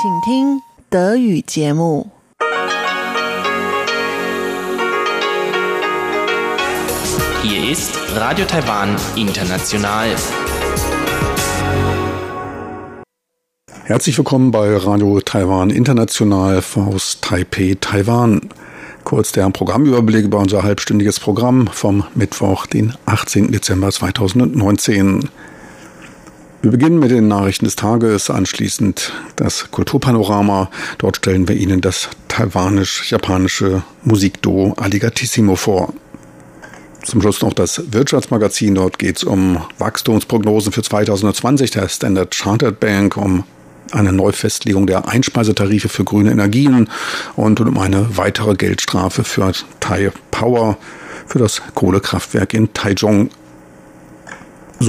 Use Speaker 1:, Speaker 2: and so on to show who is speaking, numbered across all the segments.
Speaker 1: 请听德语节目。
Speaker 2: Hier ist Radio Taiwan International.
Speaker 3: Herzlich willkommen bei Radio Taiwan International aus Taipei, Taiwan. Kurz der Programmüberblick über unser halbstündiges Programm vom Mittwoch, den 18. Dezember 2019. Wir beginnen mit den Nachrichten des Tages, anschließend das Kulturpanorama. Dort stellen wir Ihnen das taiwanisch-japanische Musikduo Aligatissimo vor. Zum Schluss noch das Wirtschaftsmagazin. Dort geht es um Wachstumsprognosen für 2020 der Standard Chartered Bank, um eine Neufestlegung der Einspeisetarife für grüne Energien und um eine weitere Geldstrafe für Tai Power für das Kohlekraftwerk in Taichung.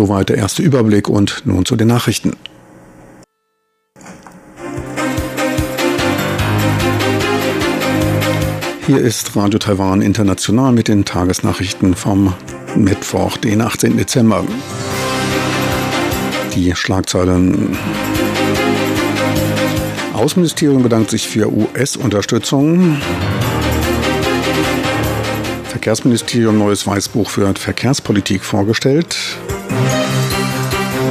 Speaker 3: Soweit der erste Überblick und nun zu den Nachrichten. Hier ist Radio Taiwan International mit den Tagesnachrichten vom Mittwoch, den 18. Dezember. Die Schlagzeilen. Außenministerium bedankt sich für US-Unterstützung. Verkehrsministerium neues Weißbuch für Verkehrspolitik vorgestellt.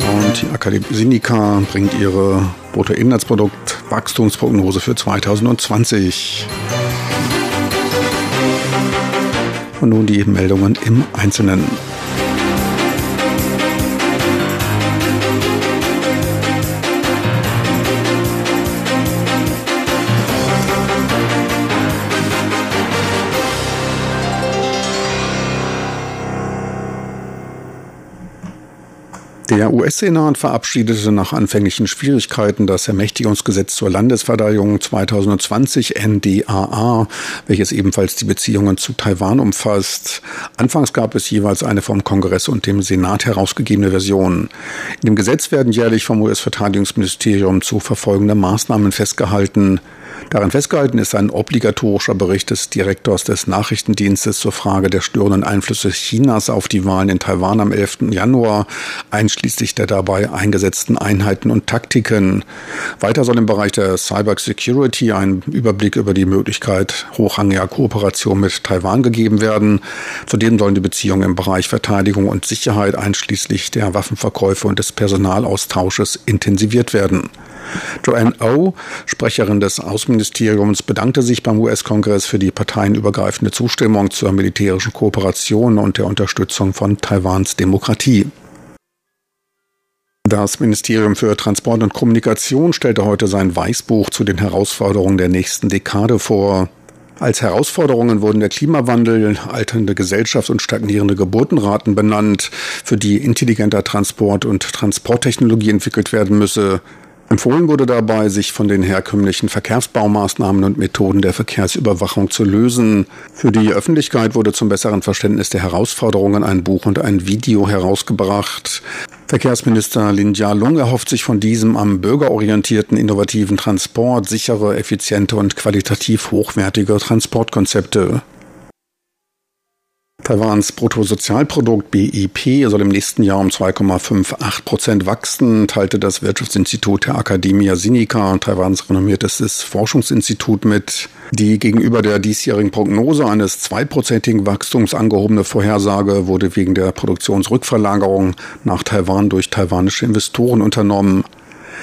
Speaker 3: Und die Akademie Sinica bringt ihre Bruttoinlandsprodukt-Wachstumsprognose für 2020. Und nun die Meldungen im Einzelnen. Der US-Senat verabschiedete nach anfänglichen Schwierigkeiten das Ermächtigungsgesetz zur Landesverteidigung 2020 NDAA, welches ebenfalls die Beziehungen zu Taiwan umfasst. Anfangs gab es jeweils eine vom Kongress und dem Senat herausgegebene Version. In dem Gesetz werden jährlich vom US-Verteidigungsministerium zu verfolgende Maßnahmen festgehalten. Darin festgehalten ist ein obligatorischer Bericht des Direktors des Nachrichtendienstes zur Frage der störenden Einflüsse Chinas auf die Wahlen in Taiwan am 11. Januar, einschließlich der dabei eingesetzten Einheiten und Taktiken. Weiter soll im Bereich der Cyber Security ein Überblick über die Möglichkeit hochrangiger Kooperation mit Taiwan gegeben werden. Zudem sollen die Beziehungen im Bereich Verteidigung und Sicherheit einschließlich der Waffenverkäufe und des Personalaustausches intensiviert werden. Joanne O, Sprecherin des Außenministeriums, bedankte sich beim US-Kongress für die parteienübergreifende Zustimmung zur militärischen Kooperation und der Unterstützung von Taiwans Demokratie. Das Ministerium für Transport und Kommunikation stellte heute sein Weißbuch zu den Herausforderungen der nächsten Dekade vor. Als Herausforderungen wurden der Klimawandel, alternde Gesellschaft und stagnierende Geburtenraten benannt, für die intelligenter Transport und Transporttechnologie entwickelt werden müsse. Empfohlen wurde dabei, sich von den herkömmlichen Verkehrsbaumaßnahmen und Methoden der Verkehrsüberwachung zu lösen. Für die Öffentlichkeit wurde zum besseren Verständnis der Herausforderungen ein Buch und ein Video herausgebracht. Verkehrsminister Lin Jialong erhofft sich von diesem am bürgerorientierten innovativen Transport sichere, effiziente und qualitativ hochwertige Transportkonzepte. Taiwans Bruttosozialprodukt BIP soll im nächsten Jahr um 2,58 Prozent wachsen, teilte das Wirtschaftsinstitut der Academia Sinica, Taiwans renommiertestes Forschungsinstitut mit. Die gegenüber der diesjährigen Prognose eines zweiprozentigen Wachstums angehobene Vorhersage wurde wegen der Produktionsrückverlagerung nach Taiwan durch taiwanische Investoren unternommen.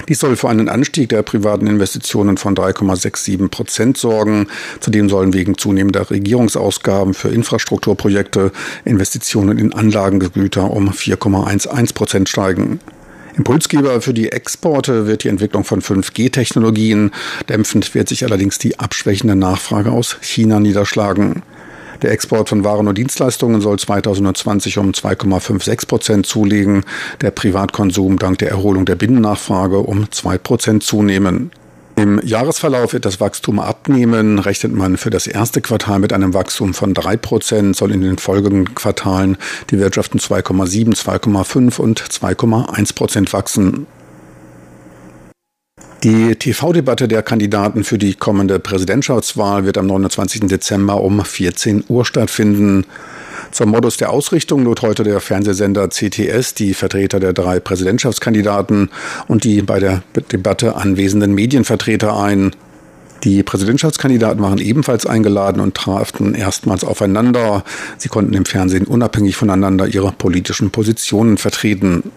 Speaker 3: Dies soll für einen Anstieg der privaten Investitionen von 3,67 Prozent sorgen. Zudem sollen wegen zunehmender Regierungsausgaben für Infrastrukturprojekte Investitionen in Anlagengüter um 4,11 Prozent steigen. Impulsgeber für die Exporte wird die Entwicklung von 5G-Technologien. Dämpfend wird sich allerdings die abschwächende Nachfrage aus China niederschlagen. Der Export von Waren und Dienstleistungen soll 2020 um 2,56 Prozent zulegen, der Privatkonsum dank der Erholung der Binnennachfrage um 2 Prozent zunehmen. Im Jahresverlauf wird das Wachstum abnehmen. Rechnet man für das erste Quartal mit einem Wachstum von 3 Prozent, soll in den folgenden Quartalen die Wirtschaft um 2,7, 2,5 und 2,1 Prozent wachsen. Die TV-Debatte der Kandidaten für die kommende Präsidentschaftswahl wird am 29. Dezember um 14 Uhr stattfinden. Zum Modus der Ausrichtung lud heute der Fernsehsender CTS die Vertreter der drei Präsidentschaftskandidaten und die bei der Debatte anwesenden Medienvertreter ein. Die Präsidentschaftskandidaten waren ebenfalls eingeladen und traften erstmals aufeinander. Sie konnten im Fernsehen unabhängig voneinander ihre politischen Positionen vertreten.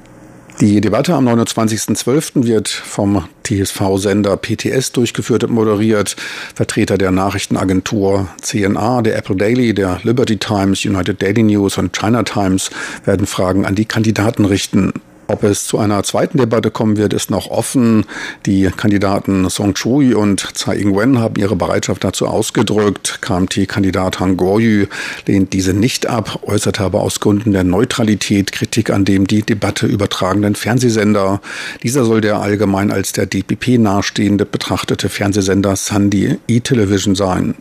Speaker 3: Die Debatte am 29.12. wird vom TSV-Sender PTS durchgeführt und moderiert. Vertreter der Nachrichtenagentur CNA, der Apple Daily, der Liberty Times, United Daily News und China Times werden Fragen an die Kandidaten richten. Ob es zu einer zweiten Debatte kommen wird, ist noch offen. Die Kandidaten Song Chui und Tsai Ing-wen haben ihre Bereitschaft dazu ausgedrückt. KMT-Kandidat Han Goryu lehnt diese nicht ab, äußerte aber aus Gründen der Neutralität Kritik an dem die Debatte übertragenden Fernsehsender. Dieser soll der allgemein als der DPP nahestehende betrachtete Fernsehsender Sunday E-Television sein.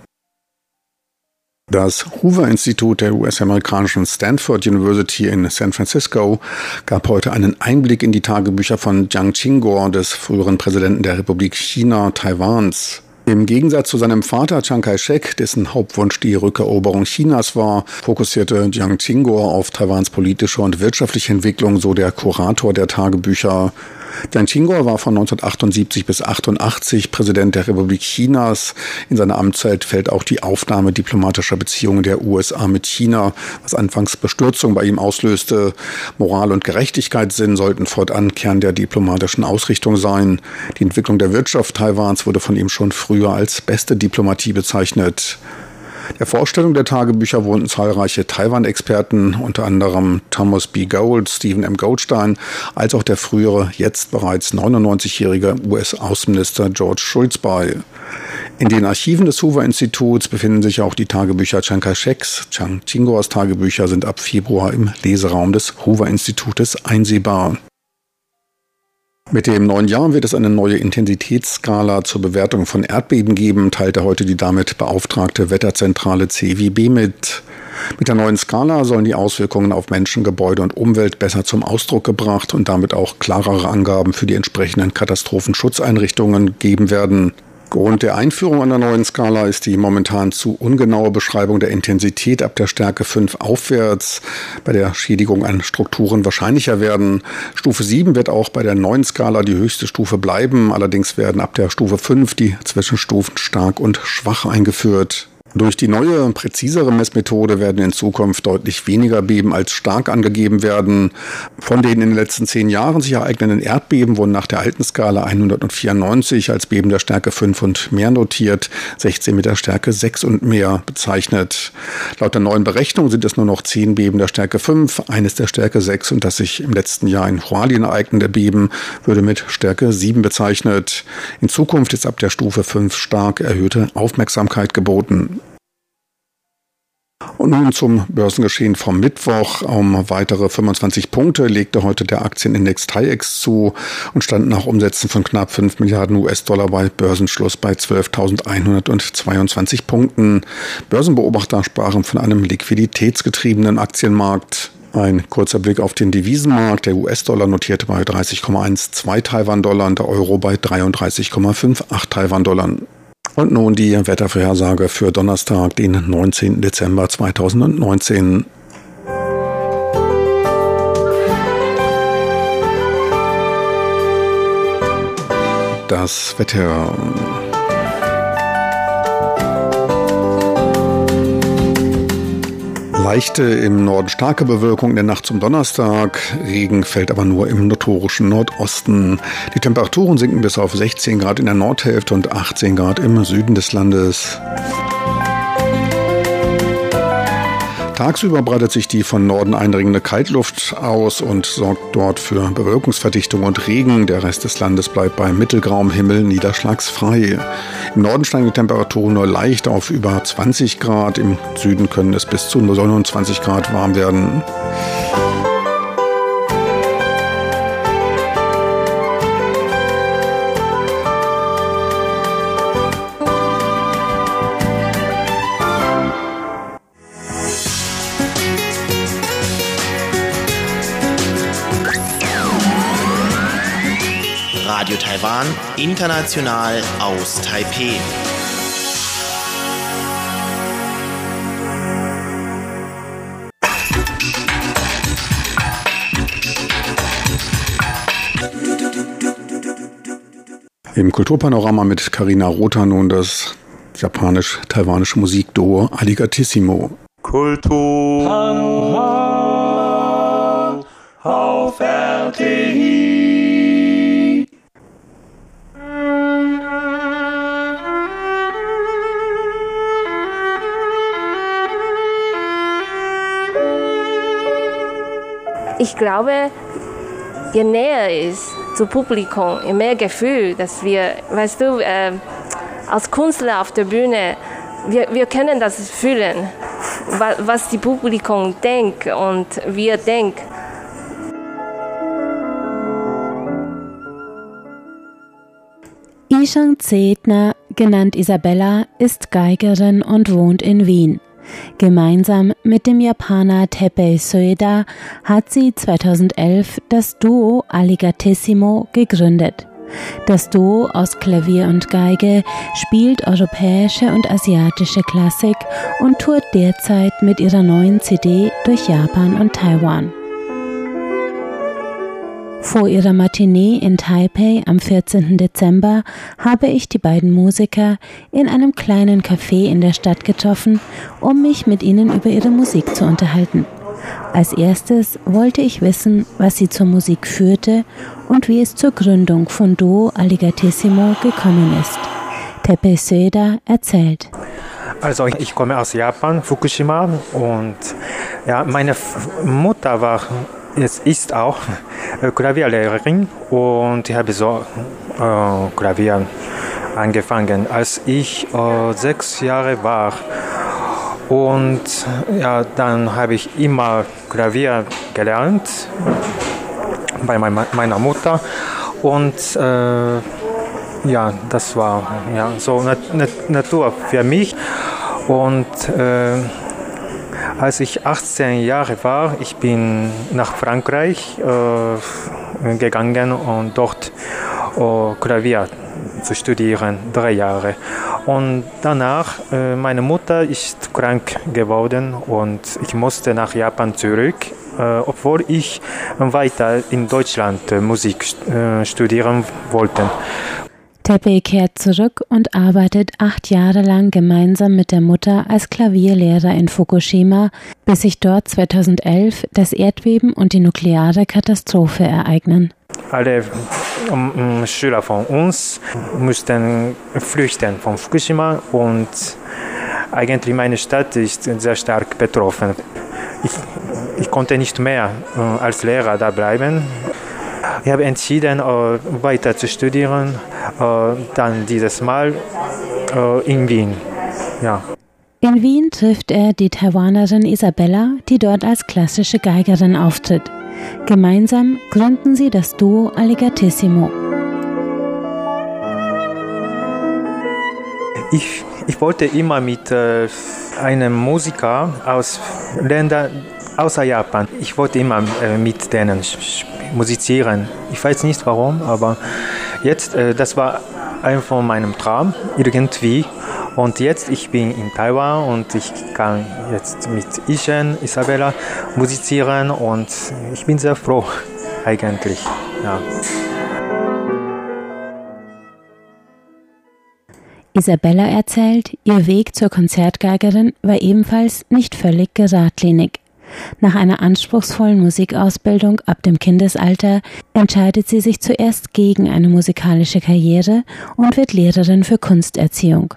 Speaker 3: Das Hoover-Institut der US-amerikanischen Stanford University in San Francisco gab heute einen Einblick in die Tagebücher von Jiang Qingguo, des früheren Präsidenten der Republik China Taiwans. Im Gegensatz zu seinem Vater Chiang Kai-shek, dessen Hauptwunsch die Rückeroberung Chinas war, fokussierte Jiang Qingguo auf Taiwans politische und wirtschaftliche Entwicklung, so der Kurator der Tagebücher. Jiang Qingguo war von 1978 bis 88 Präsident der Republik Chinas. In seine Amtszeit fällt auch die Aufnahme diplomatischer Beziehungen der USA mit China, was anfangs Bestürzung bei ihm auslöste. Moral und Gerechtigkeitssinn sollten fortan Kern der diplomatischen Ausrichtung sein. Die Entwicklung der Wirtschaft Taiwans wurde von ihm schon früher als beste Diplomatie bezeichnet. Der Vorstellung der Tagebücher wohnten zahlreiche Taiwan-Experten, unter anderem Thomas B. Gold, Stephen M. Goldstein, als auch der frühere, jetzt bereits 99-jährige US-Außenminister George Schulz bei. In den Archiven des Hoover-Instituts befinden sich auch die Tagebücher Chiang Kai-sheks. Chiang Chinguas Tagebücher sind ab Februar im Leseraum des Hoover-Institutes einsehbar. Mit dem neuen Jahr wird es eine neue Intensitätsskala zur Bewertung von Erdbeben geben, teilte heute die damit beauftragte Wetterzentrale CWB mit. Mit der neuen Skala sollen die Auswirkungen auf Menschen, Gebäude und Umwelt besser zum Ausdruck gebracht und damit auch klarere Angaben für die entsprechenden Katastrophenschutzeinrichtungen geben werden. Grund der Einführung einer neuen Skala ist die momentan zu ungenaue Beschreibung der Intensität ab der Stärke 5 aufwärts, bei der Schädigung an Strukturen wahrscheinlicher werden. Stufe 7 wird auch bei der neuen Skala die höchste Stufe bleiben, allerdings werden ab der Stufe 5 die Zwischenstufen stark und schwach eingeführt. Durch die neue, präzisere Messmethode werden in Zukunft deutlich weniger Beben als stark angegeben werden. Von den in den letzten zehn Jahren sich ereignenden Erdbeben wurden nach der alten Skala 194 als Beben der Stärke 5 und mehr notiert, 16 mit der Stärke 6 und mehr bezeichnet. Laut der neuen Berechnung sind es nur noch 10 Beben der Stärke 5, eines der Stärke 6 und das sich im letzten Jahr in Hualien ereignende Beben würde mit Stärke 7 bezeichnet. In Zukunft ist ab der Stufe 5 stark erhöhte Aufmerksamkeit geboten. Und nun zum Börsengeschehen vom Mittwoch. Um weitere 25 Punkte legte heute der Aktienindex TAIEX zu und stand nach Umsätzen von knapp 5 Milliarden US-Dollar bei Börsenschluss bei 12.122 Punkten. Börsenbeobachter sprachen von einem liquiditätsgetriebenen Aktienmarkt. Ein kurzer Blick auf den Devisenmarkt. Der US-Dollar notierte bei 30,12 Taiwan-Dollar und der Euro bei 33,58 Taiwan-Dollar. Und nun die Wettervorhersage für Donnerstag, den 19. Dezember 2019. Das Wetter. Leichte im Norden starke Bewölkung in der Nacht zum Donnerstag. Regen fällt aber nur im notorischen Nordosten. Die Temperaturen sinken bis auf 16 Grad in der Nordhälfte und 18 Grad im Süden des Landes. Tagsüber breitet sich die von Norden eindringende Kaltluft aus und sorgt dort für Bewölkungsverdichtung und Regen. Der Rest des Landes bleibt bei mittelgrauem Himmel niederschlagsfrei. Im Norden steigen die Temperaturen nur leicht auf über 20 Grad. Im Süden können es bis zu 29 Grad warm werden.
Speaker 2: Taiwan, international aus Taipeh.
Speaker 3: Im Kulturpanorama mit Karina Rother nun das japanisch-taiwanische Musikduo Aligatissimo.
Speaker 4: Kultur auf RTI.
Speaker 5: Ich glaube, je näher ist zum Publikum, je mehr Gefühl, dass wir, weißt du, äh, als Künstler auf der Bühne, wir, wir können das fühlen, was, was die Publikum denkt und wir denken.
Speaker 6: Ishang Zedner, genannt Isabella, ist Geigerin und wohnt in Wien. Gemeinsam mit dem Japaner Teppei Soeda hat sie 2011 das Duo Alligatissimo gegründet. Das Duo aus Klavier und Geige spielt europäische und asiatische Klassik und tourt derzeit mit ihrer neuen CD durch Japan und Taiwan. Vor ihrer Matinee in Taipei am 14. Dezember habe ich die beiden Musiker in einem kleinen Café in der Stadt getroffen, um mich mit ihnen über ihre Musik zu unterhalten. Als erstes wollte ich wissen, was sie zur Musik führte und wie es zur Gründung von Duo Alligatissimo gekommen ist. Tepe Söda erzählt.
Speaker 7: Also ich komme aus Japan, Fukushima und ja, meine Mutter war jetzt ist auch äh, Klavierlehrerin und ich habe so äh, Klavier angefangen, als ich äh, sechs Jahre war. Und ja, dann habe ich immer Klavier gelernt bei meiner Mutter. Und äh, ja, das war ja, so Nat Natur für mich. Und äh, als ich 18 Jahre war, ich bin nach Frankreich äh, gegangen und dort äh, Klavier zu studieren, drei Jahre. Und danach, äh, meine Mutter ist krank geworden und ich musste nach Japan zurück, äh, obwohl ich weiter in Deutschland äh, Musik äh, studieren wollte.
Speaker 6: Tepe kehrt zurück und arbeitet acht Jahre lang gemeinsam mit der Mutter als Klavierlehrer in Fukushima, bis sich dort 2011 das Erdbeben und die nukleare Katastrophe ereignen.
Speaker 7: Alle um, Schüler von uns mussten flüchten von Fukushima und eigentlich meine Stadt ist sehr stark betroffen. Ich, ich konnte nicht mehr äh, als Lehrer da bleiben. Ich habe entschieden, äh, weiter zu studieren, äh, dann dieses Mal äh, in Wien. Ja.
Speaker 6: In Wien trifft er die Taiwanerin Isabella, die dort als klassische Geigerin auftritt. Gemeinsam gründen sie das Duo Alligatissimo.
Speaker 7: Ich, ich wollte immer mit einem Musiker aus Ländern außer Japan, ich wollte immer äh, mit denen musizieren. Ich weiß nicht warum, aber jetzt, äh, das war ein von meinem Traum irgendwie. Und jetzt, ich bin in Taiwan und ich kann jetzt mit Ishen, Isabella musizieren und ich bin sehr froh eigentlich. Ja.
Speaker 6: Isabella erzählt, ihr Weg zur Konzertgeigerin war ebenfalls nicht völlig geradlinig. Nach einer anspruchsvollen Musikausbildung ab dem Kindesalter entscheidet sie sich zuerst gegen eine musikalische Karriere und wird Lehrerin für Kunsterziehung.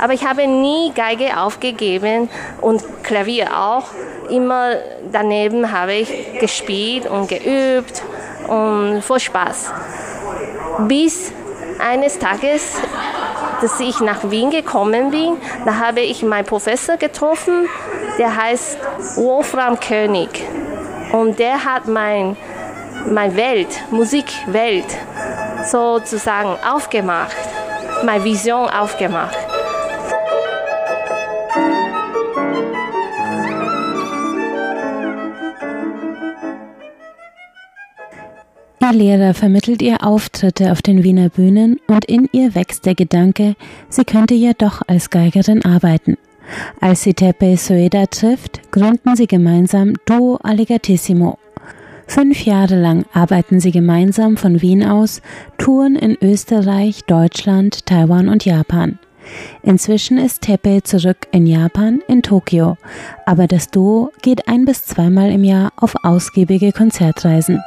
Speaker 5: Aber ich habe nie Geige aufgegeben und Klavier auch. Immer daneben habe ich gespielt und geübt und vor Spaß. Bis eines Tages, dass ich nach Wien gekommen bin, da habe ich meinen Professor getroffen der heißt Wolfram König. Und der hat mein, mein Welt, Musikwelt sozusagen aufgemacht, meine Vision aufgemacht.
Speaker 6: Lehrer vermittelt ihr Auftritte auf den Wiener Bühnen und in ihr wächst der Gedanke, sie könnte ja doch als Geigerin arbeiten. Als sie Tepe Soeda trifft, gründen sie gemeinsam Duo Alligatissimo. Fünf Jahre lang arbeiten sie gemeinsam von Wien aus, touren in Österreich, Deutschland, Taiwan und Japan. Inzwischen ist Teppei zurück in Japan, in Tokio, aber das Duo geht ein bis zweimal im Jahr auf ausgiebige Konzertreisen.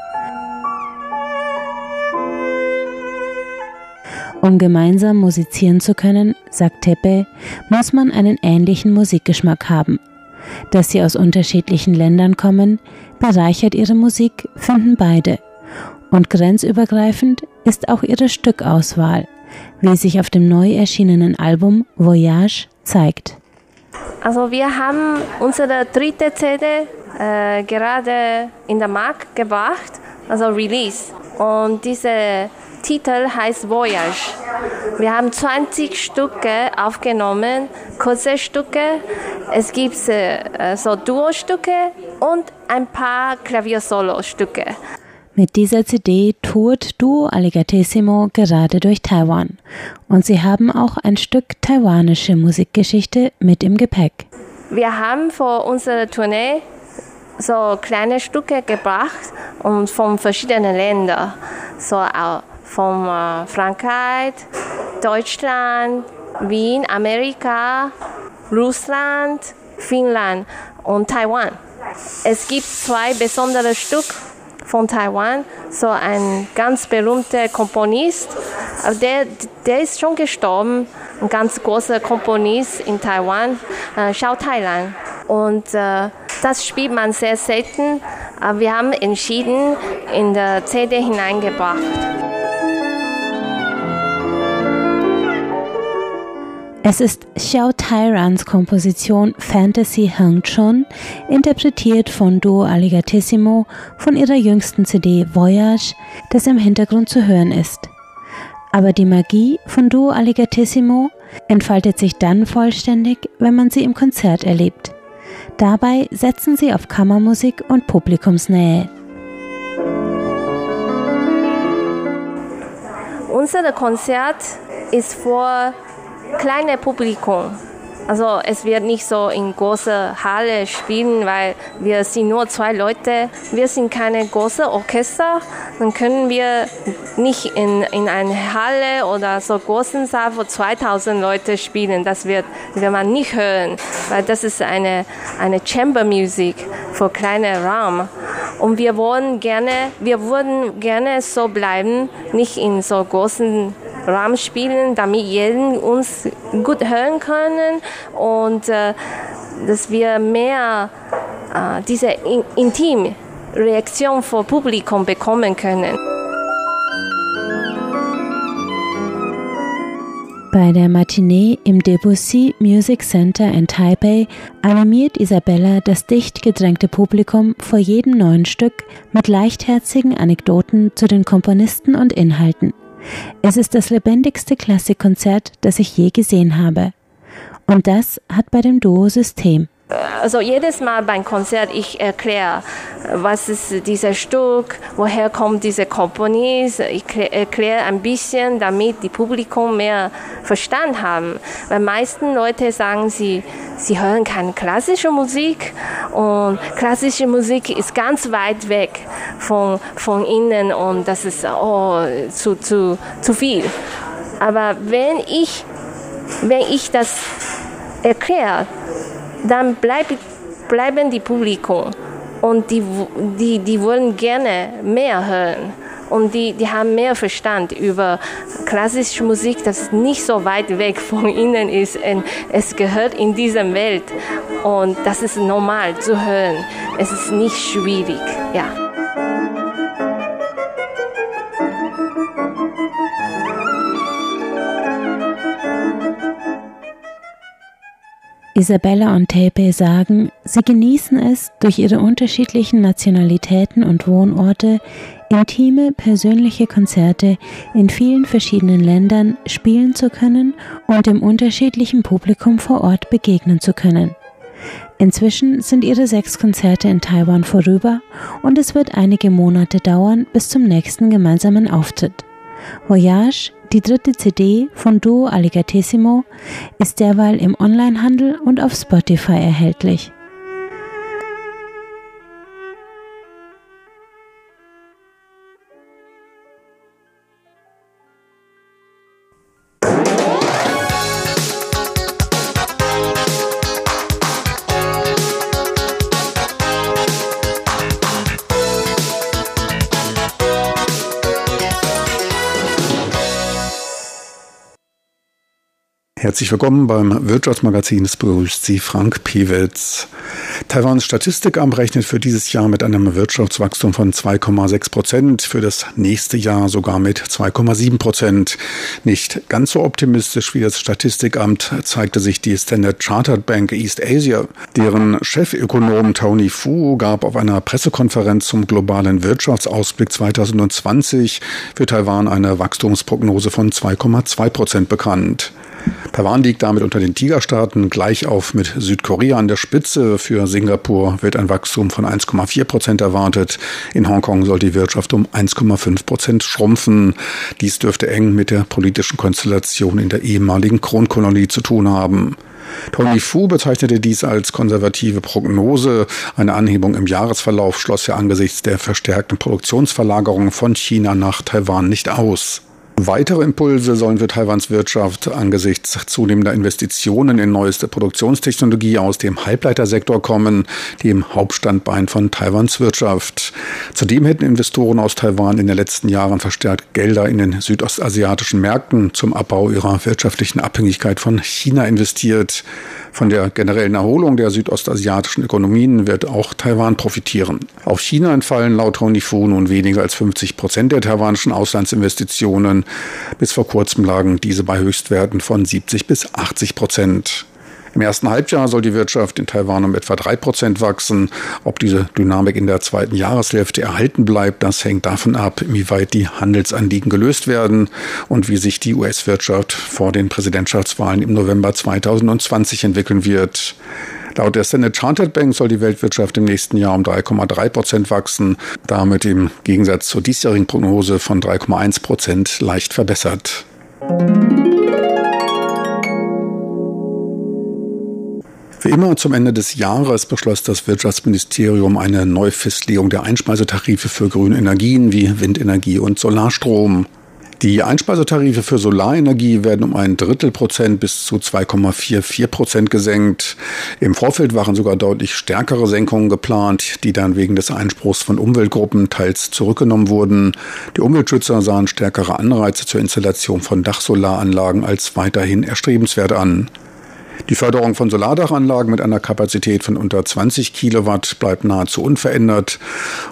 Speaker 6: Um gemeinsam musizieren zu können, sagt Teppe, muss man einen ähnlichen Musikgeschmack haben. Dass sie aus unterschiedlichen Ländern kommen, bereichert ihre Musik, finden beide. Und grenzübergreifend ist auch ihre Stückauswahl, wie sich auf dem neu erschienenen Album Voyage zeigt.
Speaker 5: Also wir haben unsere dritte CD äh, gerade in der Markt gebracht, also Release. Und diese Titel heißt Voyage. Wir haben 20 Stücke aufgenommen, kurze Stücke. Es gibt äh, so Duo-Stücke und ein paar Klavier-Solo-Stücke.
Speaker 6: Mit dieser CD tourt Duo Alligatissimo gerade durch Taiwan. Und sie haben auch ein Stück taiwanische Musikgeschichte mit im Gepäck.
Speaker 5: Wir haben vor unserer Tournee so kleine Stücke gebracht und von verschiedenen Ländern. So von äh, Frankreich, Deutschland, Wien, Amerika, Russland, Finnland und Taiwan. Es gibt zwei besondere Stück von Taiwan, so ein ganz berühmter Komponist, der, der ist schon gestorben, ein ganz großer Komponist in Taiwan, äh, Tailan. Und äh, das spielt man sehr selten, aber wir haben entschieden, in der CD hineingebracht.
Speaker 6: Es ist Xiao Tairans Komposition Fantasy Hung Chun, interpretiert von Duo Alligatissimo von ihrer jüngsten CD Voyage, das im Hintergrund zu hören ist. Aber die Magie von Duo Alligatissimo entfaltet sich dann vollständig, wenn man sie im Konzert erlebt. Dabei setzen sie auf Kammermusik und Publikumsnähe.
Speaker 5: Unser Konzert ist vor kleine Publikum. Also es wird nicht so in große Halle spielen, weil wir sind nur zwei Leute. Wir sind keine große Orchester. Dann können wir nicht in, in eine Halle oder so großen Saal für 2000 Leute spielen. Das wird, wird man nicht hören, weil das ist eine, eine Chamber Music für kleine Raum. Und wir wollen gerne, wir würden gerne so bleiben, nicht in so großen Raum spielen, damit jeden uns gut hören können und äh, dass wir mehr äh, diese in, intim Reaktion vom Publikum bekommen können.
Speaker 6: Bei der Matinee im Debussy Music Center in Taipei animiert Isabella das dicht gedrängte Publikum vor jedem neuen Stück mit leichtherzigen Anekdoten zu den Komponisten und Inhalten. Es ist das lebendigste Klassikkonzert, das ich je gesehen habe. Und das hat bei dem Duo System.
Speaker 5: Also jedes Mal beim Konzert, ich erkläre, was ist dieses Stück, woher kommt dieser Komponist. Ich erkläre ein bisschen, damit die Publikum mehr Verstand haben. Weil meisten Leute sagen, sie, sie hören keine klassische Musik und klassische Musik ist ganz weit weg von, von ihnen und das ist oh, zu, zu, zu viel. Aber wenn ich, wenn ich das erkläre, dann bleib, bleiben die Publikum und die, die, die wollen gerne mehr hören und die, die haben mehr Verstand über klassische Musik, das nicht so weit weg von ihnen ist. Und es gehört in dieser Welt und das ist normal zu hören. Es ist nicht schwierig, ja.
Speaker 6: Isabella und Tepe sagen, sie genießen es, durch ihre unterschiedlichen Nationalitäten und Wohnorte intime, persönliche Konzerte in vielen verschiedenen Ländern spielen zu können und dem unterschiedlichen Publikum vor Ort begegnen zu können. Inzwischen sind ihre sechs Konzerte in Taiwan vorüber und es wird einige Monate dauern bis zum nächsten gemeinsamen Auftritt. Voyage, die dritte CD von Duo Alligatissimo, ist derweil im Onlinehandel und auf Spotify erhältlich.
Speaker 3: Herzlich willkommen beim Wirtschaftsmagazin. Es begrüßt Sie Frank Pewitz. Taiwans Statistikamt rechnet für dieses Jahr mit einem Wirtschaftswachstum von 2,6 Prozent, für das nächste Jahr sogar mit 2,7 Prozent. Nicht ganz so optimistisch wie das Statistikamt zeigte sich die Standard Chartered Bank East Asia. Deren Chefökonom Tony Fu gab auf einer Pressekonferenz zum globalen Wirtschaftsausblick 2020 für Taiwan eine Wachstumsprognose von 2,2 Prozent bekannt. Taiwan liegt damit unter den Tigerstaaten gleich auf mit Südkorea an der Spitze. Für Singapur wird ein Wachstum von 1,4 Prozent erwartet. In Hongkong soll die Wirtschaft um 1,5 Prozent schrumpfen. Dies dürfte eng mit der politischen Konstellation in der ehemaligen Kronkolonie zu tun haben. Tony Fu bezeichnete dies als konservative Prognose. Eine Anhebung im Jahresverlauf schloss er angesichts der verstärkten Produktionsverlagerung von China nach Taiwan nicht aus. Weitere Impulse sollen für Taiwans Wirtschaft angesichts zunehmender Investitionen in neueste Produktionstechnologie aus dem Halbleitersektor kommen, dem Hauptstandbein von Taiwans Wirtschaft. Zudem hätten Investoren aus Taiwan in den letzten Jahren verstärkt Gelder in den südostasiatischen Märkten zum Abbau ihrer wirtschaftlichen Abhängigkeit von China investiert. Von der generellen Erholung der südostasiatischen Ökonomien wird auch Taiwan profitieren. Auf China entfallen laut Tony Fu nun weniger als 50 Prozent der taiwanischen Auslandsinvestitionen. Bis vor kurzem lagen diese bei Höchstwerten von 70 bis 80 Prozent. Im ersten Halbjahr soll die Wirtschaft in Taiwan um etwa drei Prozent wachsen. Ob diese Dynamik in der zweiten Jahreshälfte erhalten bleibt, das hängt davon ab, inwieweit die Handelsanliegen gelöst werden und wie sich die US-Wirtschaft vor den Präsidentschaftswahlen im November 2020 entwickeln wird. Laut der Standard Chartered Bank soll die Weltwirtschaft im nächsten Jahr um 3,3 Prozent wachsen, damit im Gegensatz zur diesjährigen Prognose von 3,1 Prozent leicht verbessert. Wie immer zum Ende des Jahres beschloss das Wirtschaftsministerium eine Neufestlegung der Einspeisetarife für grüne Energien wie Windenergie und Solarstrom. Die Einspeisetarife für Solarenergie werden um ein Drittel Prozent bis zu 2,44 Prozent gesenkt. Im Vorfeld waren sogar deutlich stärkere Senkungen geplant, die dann wegen des Einspruchs von Umweltgruppen teils zurückgenommen wurden. Die Umweltschützer sahen stärkere Anreize zur Installation von Dachsolaranlagen als weiterhin erstrebenswert an. Die Förderung von Solardachanlagen mit einer Kapazität von unter 20 Kilowatt bleibt nahezu unverändert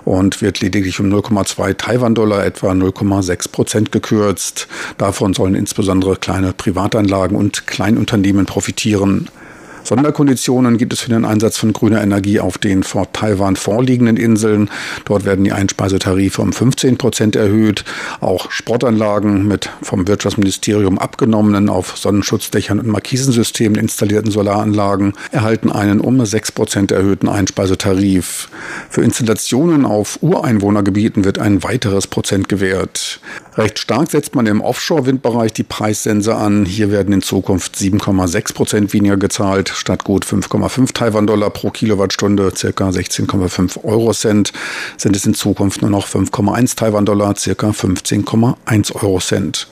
Speaker 3: und wird lediglich um 0,2 Taiwan-Dollar, etwa 0,6 Prozent gekürzt. Davon sollen insbesondere kleine Privatanlagen und Kleinunternehmen profitieren. Sonderkonditionen gibt es für den Einsatz von grüner Energie auf den vor Taiwan vorliegenden Inseln. Dort werden die Einspeisetarife um 15 Prozent erhöht. Auch Sportanlagen mit vom Wirtschaftsministerium abgenommenen, auf Sonnenschutzdächern und Markisensystemen installierten Solaranlagen erhalten einen um 6 Prozent erhöhten Einspeisetarif. Für Installationen auf Ureinwohnergebieten wird ein weiteres Prozent gewährt. Recht stark setzt man im Offshore-Windbereich die Preissense an. Hier werden in Zukunft 7,6 Prozent weniger gezahlt statt gut 5,5 Taiwan-Dollar pro Kilowattstunde, circa 16,5 Euro Cent, sind es in Zukunft nur noch 5,1 Taiwan-Dollar, circa 15,1 Euro Cent.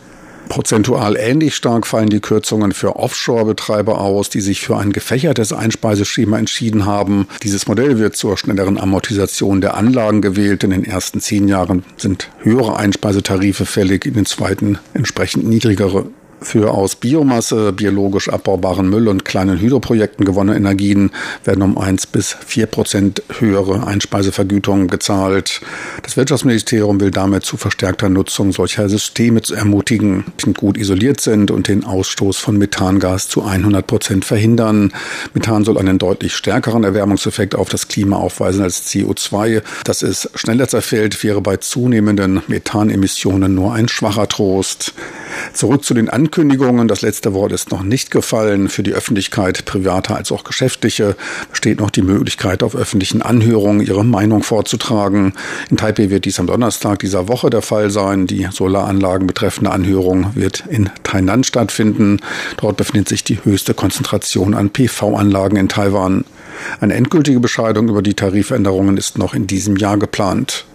Speaker 3: Prozentual ähnlich stark fallen die Kürzungen für Offshore-Betreiber aus, die sich für ein gefächertes Einspeiseschema entschieden haben. Dieses Modell wird zur schnelleren Amortisation der Anlagen gewählt. In den ersten zehn Jahren sind höhere Einspeisetarife fällig, in den zweiten entsprechend niedrigere. Für aus Biomasse, biologisch abbaubaren Müll und kleinen Hydroprojekten gewonnene Energien werden um 1 bis 4 Prozent höhere Einspeisevergütungen gezahlt. Das Wirtschaftsministerium will damit zu verstärkter Nutzung solcher Systeme ermutigen, die gut isoliert sind und den Ausstoß von Methangas zu 100 Prozent verhindern. Methan soll einen deutlich stärkeren Erwärmungseffekt auf das Klima aufweisen als CO2. Dass es schneller zerfällt, wäre bei zunehmenden Methanemissionen nur ein schwacher Trost. Zurück zu den Ankündigungen. Das letzte Wort ist noch nicht gefallen. Für die Öffentlichkeit, private als auch geschäftliche, besteht noch die Möglichkeit, auf öffentlichen Anhörungen ihre Meinung vorzutragen. In Taipei wird dies am Donnerstag dieser Woche der Fall sein. Die Solaranlagen betreffende Anhörung wird in Tainan stattfinden. Dort befindet sich die höchste Konzentration an PV-Anlagen in Taiwan. Eine endgültige Bescheidung über die Tarifänderungen ist noch in diesem Jahr geplant.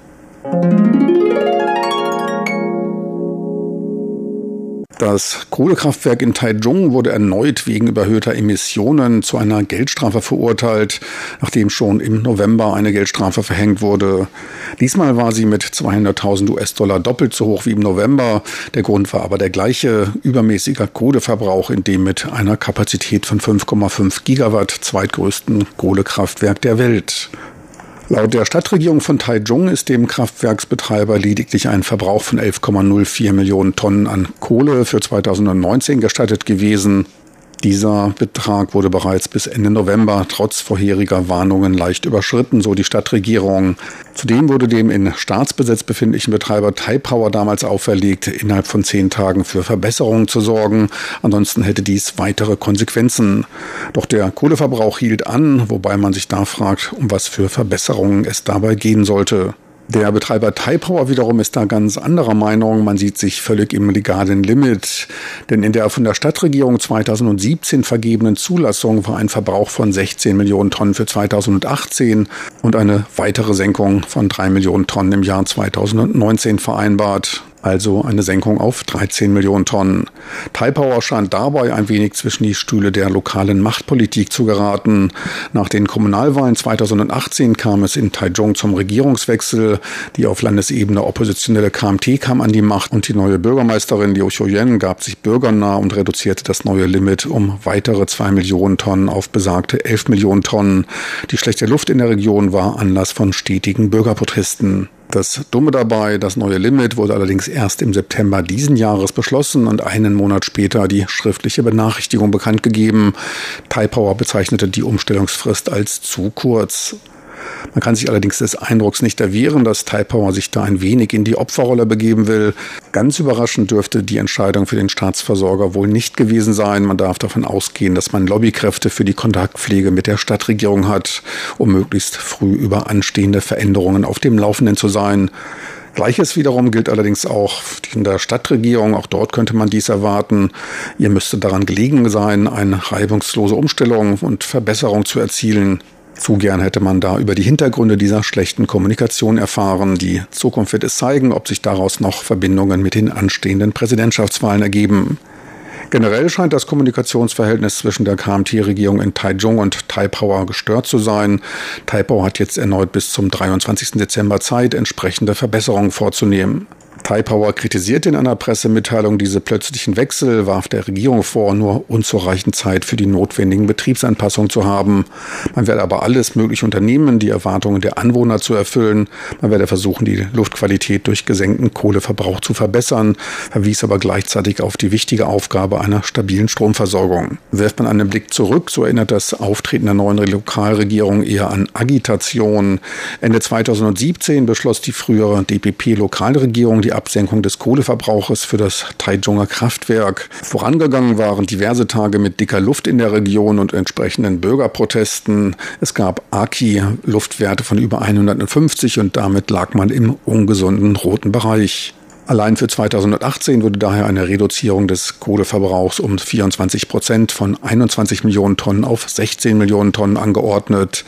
Speaker 3: Das Kohlekraftwerk in Taichung wurde erneut wegen überhöhter Emissionen zu einer Geldstrafe verurteilt, nachdem schon im November eine Geldstrafe verhängt wurde. Diesmal war sie mit 200.000 US-Dollar doppelt so hoch wie im November. Der Grund war aber der gleiche, übermäßiger Kohleverbrauch in dem mit einer Kapazität von 5,5 Gigawatt zweitgrößten Kohlekraftwerk der Welt. Laut der Stadtregierung von Taichung ist dem Kraftwerksbetreiber lediglich ein Verbrauch von 11,04 Millionen Tonnen an Kohle für 2019 gestattet gewesen. Dieser Betrag wurde bereits bis Ende November trotz vorheriger Warnungen leicht überschritten, so die Stadtregierung. Zudem wurde dem in Staatsbesitz befindlichen Betreiber Taipower damals auferlegt, innerhalb von zehn Tagen für Verbesserungen zu sorgen. Ansonsten hätte dies weitere Konsequenzen. Doch der Kohleverbrauch hielt an, wobei man sich da fragt, um was für Verbesserungen es dabei gehen sollte. Der Betreiber Taipower wiederum ist da ganz anderer Meinung. Man sieht sich völlig im legalen Limit. Denn in der von der Stadtregierung 2017 vergebenen Zulassung war ein Verbrauch von 16 Millionen Tonnen für 2018 und eine weitere Senkung von 3 Millionen Tonnen im Jahr 2019 vereinbart also eine Senkung auf 13 Millionen Tonnen. Taipower scheint dabei ein wenig zwischen die Stühle der lokalen Machtpolitik zu geraten. Nach den Kommunalwahlen 2018 kam es in Taichung zum Regierungswechsel. Die auf Landesebene oppositionelle KMT kam an die Macht und die neue Bürgermeisterin Liu Xiuyen gab sich bürgernah und reduzierte das neue Limit um weitere 2 Millionen Tonnen auf besagte 11 Millionen Tonnen. Die schlechte Luft in der Region war Anlass von stetigen Bürgerprotesten. Das Dumme dabei, das neue Limit wurde allerdings erst im September diesen Jahres beschlossen und einen Monat später die schriftliche Benachrichtigung bekannt gegeben. Taipower bezeichnete die Umstellungsfrist als zu kurz. Man kann sich allerdings des Eindrucks nicht erwehren, dass Taipower sich da ein wenig in die Opferrolle begeben will. Ganz überraschend dürfte die Entscheidung für den Staatsversorger wohl nicht gewesen sein. Man darf davon ausgehen, dass man Lobbykräfte für die Kontaktpflege mit der Stadtregierung hat, um möglichst früh über anstehende Veränderungen auf dem Laufenden zu sein. Gleiches wiederum gilt allerdings auch in der Stadtregierung. Auch dort könnte man dies erwarten. Ihr müsste daran gelegen sein, eine reibungslose Umstellung und Verbesserung zu erzielen. Zu gern hätte man da über die Hintergründe dieser schlechten Kommunikation erfahren. Die Zukunft wird es zeigen, ob sich daraus noch Verbindungen mit den anstehenden Präsidentschaftswahlen ergeben. Generell scheint das Kommunikationsverhältnis zwischen der KMT-Regierung in Taichung und Taipower gestört zu sein. Taipower hat jetzt erneut bis zum 23. Dezember Zeit, entsprechende Verbesserungen vorzunehmen. Taipower kritisierte in einer Pressemitteilung diese plötzlichen Wechsel, warf der Regierung vor, nur unzureichend Zeit für die notwendigen Betriebsanpassungen zu haben. Man werde aber alles mögliche unternehmen, die Erwartungen der Anwohner zu erfüllen. Man werde versuchen, die Luftqualität durch gesenkten Kohleverbrauch zu verbessern, verwies aber gleichzeitig auf die wichtige Aufgabe einer stabilen Stromversorgung. Wirft man einen Blick zurück, so erinnert das Auftreten der neuen Lokalregierung eher an Agitation. Ende 2017 beschloss die frühere DPP-Lokalregierung die Absenkung des Kohleverbrauches für das Taichunger Kraftwerk. Vorangegangen waren diverse Tage mit dicker Luft in der Region und entsprechenden Bürgerprotesten. Es gab Aki-Luftwerte von über 150 und damit lag man im ungesunden roten Bereich. Allein für 2018 wurde daher eine Reduzierung des Kohleverbrauchs um 24 Prozent von 21 Millionen Tonnen auf 16 Millionen Tonnen angeordnet.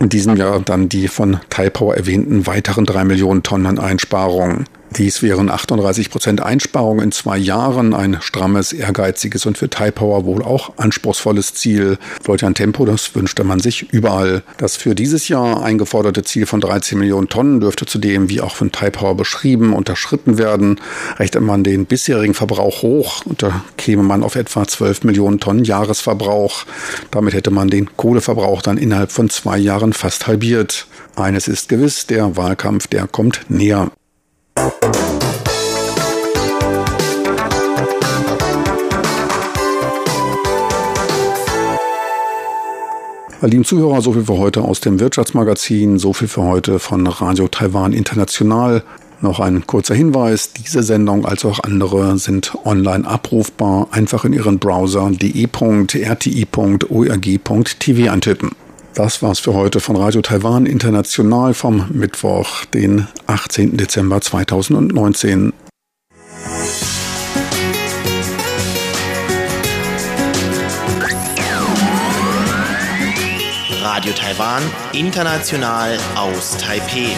Speaker 3: In diesem Jahr dann die von Taipower erwähnten weiteren drei Millionen Tonnen an Einsparungen. Dies wären 38 Prozent Einsparung in zwei Jahren, ein strammes, ehrgeiziges und für Taipower wohl auch anspruchsvolles Ziel. Ein Tempo, das wünschte man sich überall. Das für dieses Jahr eingeforderte Ziel von 13 Millionen Tonnen dürfte zudem, wie auch von Taipower beschrieben, unterschritten werden. Rechnet man den bisherigen Verbrauch hoch, da käme man auf etwa 12 Millionen Tonnen Jahresverbrauch. Damit hätte man den Kohleverbrauch dann innerhalb von zwei Jahren fast halbiert. Eines ist gewiss, der Wahlkampf, der kommt näher. Lieben Zuhörer, so viel für heute aus dem Wirtschaftsmagazin, so viel für heute von Radio Taiwan International. Noch ein kurzer Hinweis, diese Sendung als auch andere sind online abrufbar. Einfach in Ihren Browser de.rti.org.tv eintippen. Das war's für heute von Radio Taiwan International vom Mittwoch, den 18. Dezember 2019.
Speaker 2: Radio Taiwan, international aus Taipeh.